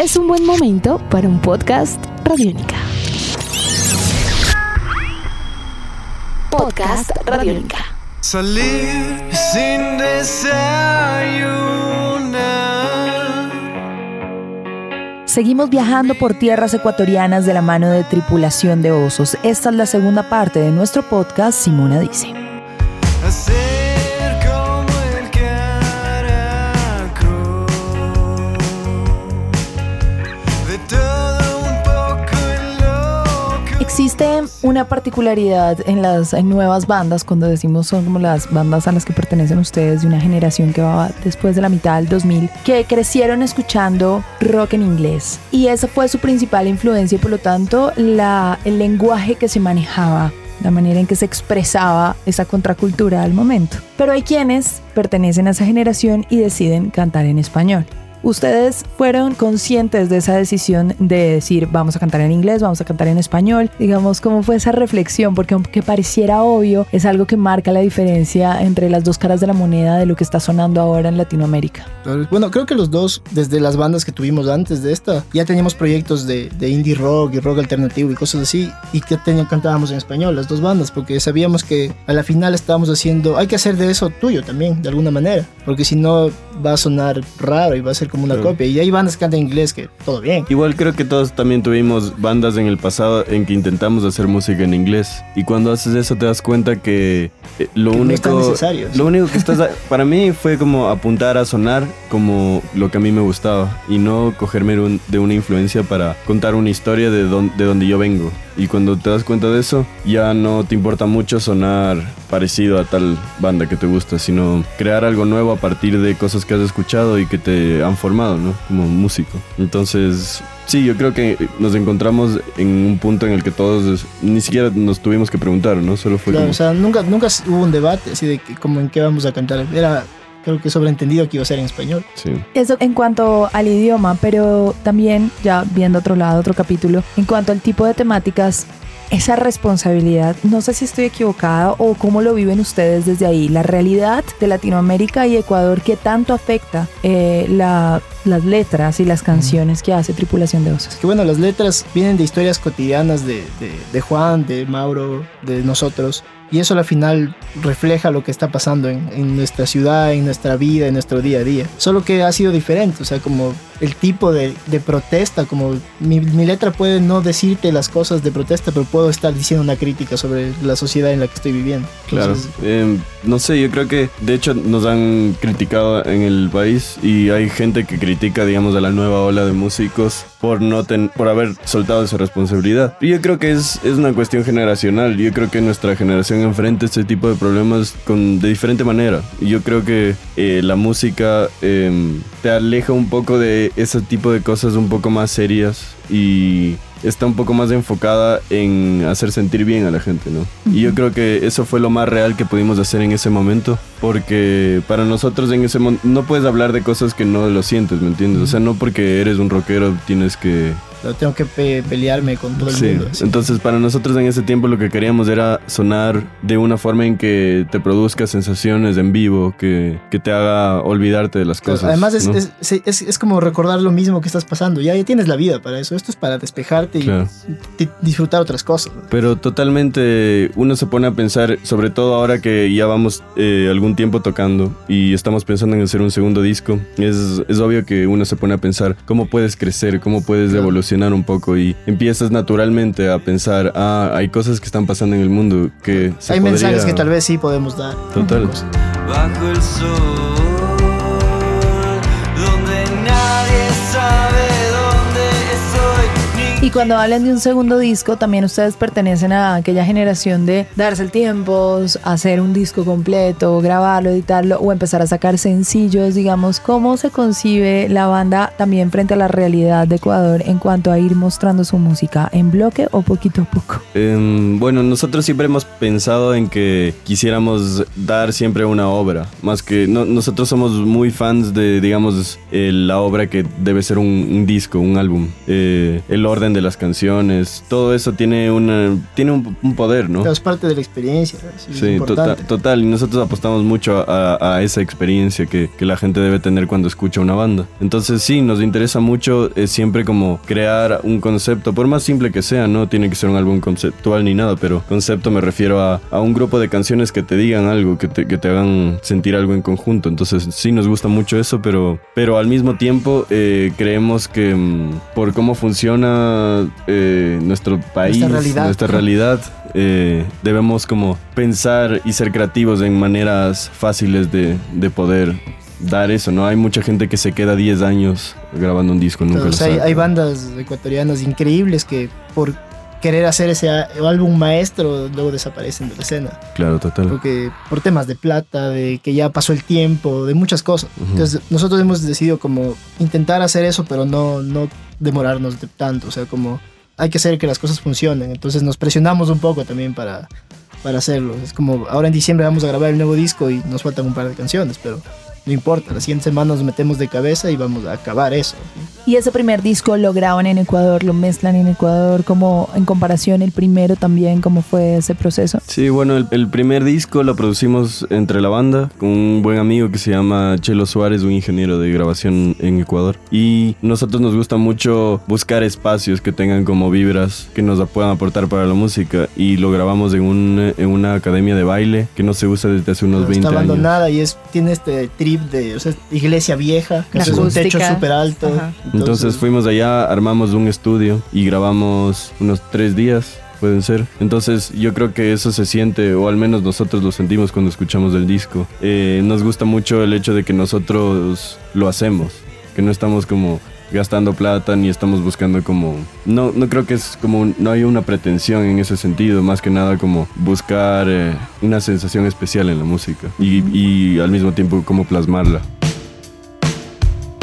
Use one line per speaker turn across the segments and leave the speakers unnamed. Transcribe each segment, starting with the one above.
es un buen momento para un podcast Radiónica. Podcast Radiónica.
Salir sin desayunar.
Seguimos viajando por tierras ecuatorianas de la mano de tripulación de osos. Esta es la segunda parte de nuestro podcast, Simona dice. Existe una particularidad en las en nuevas bandas, cuando decimos son como las bandas a las que pertenecen ustedes de una generación que va después de la mitad del 2000, que crecieron escuchando rock en inglés. Y esa fue su principal influencia y por lo tanto la, el lenguaje que se manejaba la manera en que se expresaba esa contracultura al momento. Pero hay quienes pertenecen a esa generación y deciden cantar en español. ¿Ustedes fueron conscientes de esa decisión de decir vamos a cantar en inglés, vamos a cantar en español? Digamos, ¿cómo fue esa reflexión? Porque aunque pareciera obvio, es algo que marca la diferencia entre las dos caras de la moneda de lo que está sonando ahora en Latinoamérica.
Bueno, creo que los dos, desde las bandas que tuvimos antes de esta, ya teníamos proyectos de, indie rock y rock alternativo y cosas así, y que tenían, cantábamos en español, las dos bandas, porque sabíamos que a la final estábamos haciendo, hay que hacer de eso tuyo también, de alguna manera, porque si no va a sonar raro y va a ser como una copia. Y hay bandas que cantan en inglés que todo bien.
Igual creo que todos también tuvimos bandas en el pasado en que intentamos hacer música en inglés. Y cuando haces eso te das cuenta que eh, lo
Que no
único...
necesario.
Lo único que estás... para mí fue como apuntar a sonar como lo que a mí me gustaba. Y no cogerme un- de una influencia para contar una historia de, don- de donde yo vengo. Y cuando te das cuenta de eso, ya no te importa mucho sonar parecido a tal banda que te gusta, sino crear algo nuevo a partir de cosas que has escuchado y que te han formado, ¿no? Como músico. Entonces, sí, yo creo que nos encontramos en un punto en el que todos ni siquiera nos tuvimos que preguntar, ¿no? Solo fue
Claro,
como...
o sea, nunca, nunca hubo un debate así de que, como en qué vamos a cantar. Era, creo que sobreentendido que iba a ser en español.
sí.
Eso en cuanto al idioma, pero también, ya viendo otro lado, otro capítulo, en cuanto al tipo de temáticas, esa responsabilidad, no sé si estoy equivocada o cómo lo viven ustedes desde ahí, la realidad de Latinoamérica y Ecuador que tanto afecta eh, la- las letras y las canciones que hace Tripulación de Osos.
Que bueno, las letras vienen de historias cotidianas de, de, de Juan, de Mauro, de nosotros. Y eso al final refleja lo que está pasando en, en nuestra ciudad, en nuestra vida, en nuestro día a día. Solo que ha sido diferente, o sea, como el tipo de, de protesta, como mi, mi letra puede no decirte las cosas de protesta, pero puedo estar diciendo una crítica sobre la sociedad en la que estoy viviendo.
Claro.
Entonces,
Eh, no sé, yo creo que de hecho nos han criticado en el país y hay gente que critica, digamos, a la nueva ola de músicos por no ten- por haber soltado esa responsabilidad. Yo creo que es, es una cuestión generacional. Yo creo que nuestra generación enfrenta este tipo de problemas con, de diferente manera. Yo creo que eh, la música eh, te aleja un poco de ese tipo de cosas un poco más serias y está un poco más enfocada en hacer sentir bien a la gente, ¿no? Y yo creo que eso fue lo más real que pudimos hacer en ese momento, porque para nosotros en ese momento no puedes hablar de cosas que no lo sientes, ¿me entiendes? O sea, no porque eres un rockero tienes que...
tengo que pe- pelearme con todo el
Sí,
mundo. así.
entonces para nosotros en ese tiempo lo que queríamos era sonar de una forma en que te produzca sensaciones en vivo, que, que te haga olvidarte de las cosas.
Además es,
¿no?
es, es- es- como recordar lo mismo que estás pasando. Ya, ya tienes la vida para eso. Esto es para despejarte y
Claro.
di- disfrutar otras cosas.
Pero totalmente uno se pone a pensar, sobre todo ahora que ya vamos eh, algún tiempo tocando y estamos pensando en hacer un segundo disco, es, es obvio que uno se pone a pensar cómo puedes crecer, cómo puedes
Claro.
evolucionar un poco y empiezas naturalmente a pensar, ah, hay cosas que están pasando en el mundo que se
Hay mensajes que tal vez sí podemos dar.
Total.
bajo el sol,
Y cuando hablan de un segundo disco, también ustedes pertenecen a aquella generación de darse el tiempo, hacer un disco completo, grabarlo, editarlo o empezar a sacar sencillos, digamos, cómo se concibe la banda también frente a la realidad de Ecuador en cuanto a ir mostrando su música en bloque o poquito a poco.
Em, bueno, nosotros siempre hemos pensado en que quisiéramos dar siempre una obra, más que no- nosotros somos muy fans de, digamos, eh, la obra que debe ser un, un disco, un álbum. Eh, el orden de de las canciones, todo eso tiene, una, tiene un, un poder, ¿no?
Es parte de la experiencia. sí,
Sí, tota- total. Y nosotros apostamos mucho a, a esa experiencia que, que la gente debe tener cuando escucha una banda. Entonces sí, nos interesa mucho eh, siempre como crear un concepto, por más simple que sea, no tiene que ser un álbum conceptual ni nada, pero concepto me refiero a, a un grupo de canciones que te digan algo, que te, que te hagan sentir algo en conjunto. Entonces sí, nos gusta mucho eso, pero, pero al mismo tiempo eh, creemos que mm, por cómo funciona eh, nuestro país,
realidad.
nuestra realidad, eh, debemos como pensar y ser creativos en maneras fáciles de, de poder dar eso, ¿no? Hay mucha gente que se queda 10 años grabando un disco, nunca
O
lo
hay, hay bandas ecuatorianas increíbles que por querer hacer ese álbum maestro luego desaparecen de la escena.
Claro, total.
Porque por temas de plata, de que ya pasó el tiempo, de muchas cosas. Entonces nosotros hemos decidido como intentar hacer eso, pero no, no demorarnos de tanto. O sea, como hay que hacer que las cosas funcionen. Entonces nos presionamos un poco también para, para hacerlo. Es como ahora en diciembre vamos a grabar el nuevo disco y nos faltan un par de canciones, pero no importa. La siguiente semana nos metemos de cabeza y vamos a acabar eso.
Y ese primer disco lo graban en Ecuador, lo mezclan en Ecuador, como en comparación el primero también, ¿cómo fue ese proceso?
Sí, bueno, el, el primer disco lo producimos entre la banda con un buen amigo que se llama Chelo Suárez, un ingeniero de grabación en Ecuador. Y nosotros nos gusta mucho buscar espacios que tengan como vibras que nos puedan aportar para la música. Y lo grabamos en, un, en una academia de baile que no se usa desde hace unos 20
está
años.
abandonada y es tiene este trip de o sea, iglesia vieja, que es un techo súper alto.
Ajá.
Entonces fuimos allá, armamos un estudio y grabamos unos tres días. Pueden ser. Entonces yo creo que eso se siente, o al menos nosotros lo sentimos cuando escuchamos el disco. Eh, nos gusta mucho el hecho de que nosotros lo hacemos, que no estamos como gastando plata ni estamos buscando como no no creo que es como no hay una pretensión en ese sentido más que nada como buscar eh, una sensación especial en la música y al mismo tiempo como plasmarla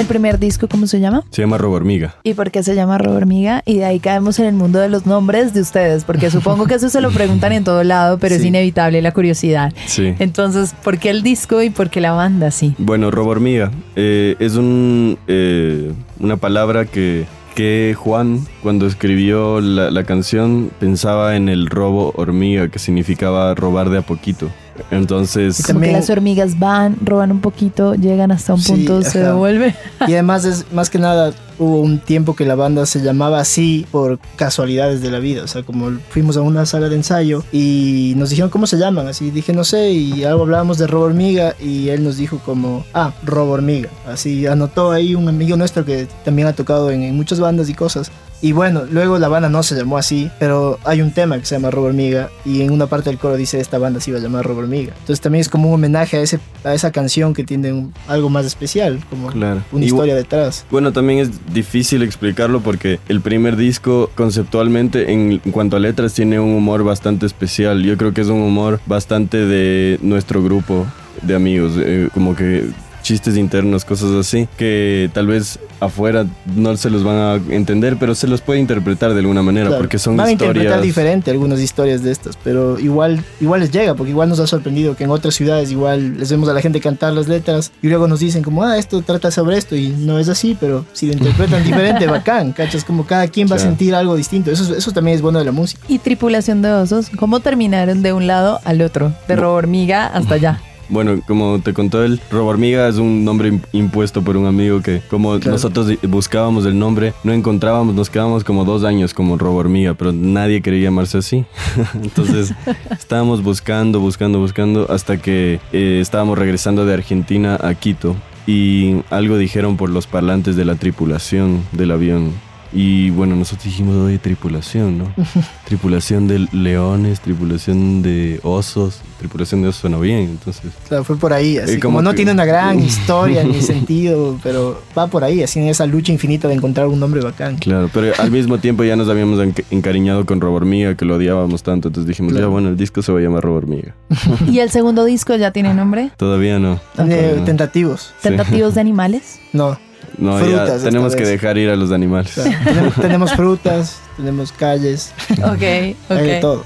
El primer disco, ¿cómo se llama?
se llama Robo Hormiga
¿Y por qué se llama Robo Hormiga? Y de ahí caemos en el mundo de los nombres de ustedes, porque supongo que eso se lo preguntan en todo lado, pero es inevitable la curiosidad.
sí
Entonces, ¿por qué el disco y por qué la banda? Sí.
Bueno, robo hormiga eh, es un, eh, una palabra que, que Juan, cuando escribió la, la canción, pensaba en el robo hormiga, que significaba robar de a poquito. Entonces,
Y
Como
También-
que las hormigas van, roban un poquito, llegan hasta un
Sí,
punto, se
ajá.
devuelven.
Y además es más que nada hubo un tiempo que la banda se llamaba así por casualidades de la vida, o sea, como fuimos a una sala de ensayo y nos dijeron cómo se llaman, así dije no sé y algo hablábamos de Robo Hormiga y él nos dijo como, ah, Robo Hormiga, así anotó ahí un amigo nuestro que también ha tocado en, en muchas bandas y cosas. Y bueno, luego la banda no se llamó así, pero hay un tema que se llama Robo Hormiga y en una parte del coro dice esta banda se iba a llamar Robo Hormiga. Entonces también es como un homenaje a, ese, a esa canción que tiene un- algo más especial, como
claro.
una
Y-
historia detrás.
Bueno, también es difícil explicarlo porque el primer disco conceptualmente en, cuanto a letras tiene un humor bastante especial. Yo creo que es un humor bastante de nuestro grupo de amigos, eh, como que chistes internos, cosas así, que tal vez afuera no se los van a entender, pero se los puede interpretar de alguna manera
Claro,
porque son
Van a interpretar
historias...
diferente algunas historias de estas, pero igual, igual les llega, porque igual nos ha sorprendido que en otras ciudades igual les vemos a la gente cantar las letras y luego nos dicen como, ah, esto trata sobre esto y no es así, pero si lo interpretan diferente, bacán, ¿cachas? Como cada quien va a sentir algo distinto, eso, eso también es bueno de la música.
Y Tripulación de Osos, ¿cómo terminaron de un lado al otro? De Robo Hormiga hasta allá.
Bueno, como te contó él, Robo Hormiga es un nombre im- impuesto por un amigo que como
Claro.
nosotros buscábamos el nombre, no encontrábamos, nos quedábamos como dos años como Robo Hormiga, pero nadie quería llamarse así. Entonces estábamos buscando, buscando, buscando hasta que eh, estábamos regresando de Argentina a Quito y algo dijeron por los parlantes de la tripulación del avión. Y bueno, nosotros dijimos, oye, tripulación, ¿no? tripulación de leones, tripulación de osos, tripulación de osos suena bien, entonces...
O sea, fue por ahí, así
Y
como,
como
no
que-
tiene una gran historia ni sentido, pero va por ahí, así en esa lucha infinita de encontrar un nombre bacán.
Claro, pero al mismo tiempo ya nos habíamos enca- encariñado con Robo Hormiga, que lo odiábamos tanto, entonces dijimos,
Claro.
ya bueno, el disco se va a llamar Robo Hormiga.
¿Y el segundo disco ya tiene nombre?
Todavía no. Todavía no.
tentativos,
Sí.
¿Tentativos de animales?
no.
No,
Frutas
ya tenemos que dejar ir a los animales.
o sea, tenemos, tenemos frutas, tenemos calles,
Ok,
hay de
ok.
todo.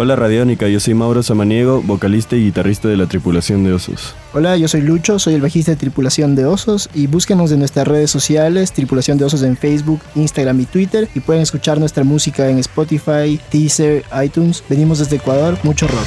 Hola Radiónica, yo soy Mauro Samaniego, vocalista y guitarrista de la tripulación de Osos.
Hola, yo soy Lucho, soy el bajista de Tripulación de Osos y búsquenos en nuestras redes sociales, Tripulación de Osos en Facebook, Instagram y Twitter y pueden escuchar nuestra música en Spotify, Deezer, iTunes. Venimos desde Ecuador, mucho rock.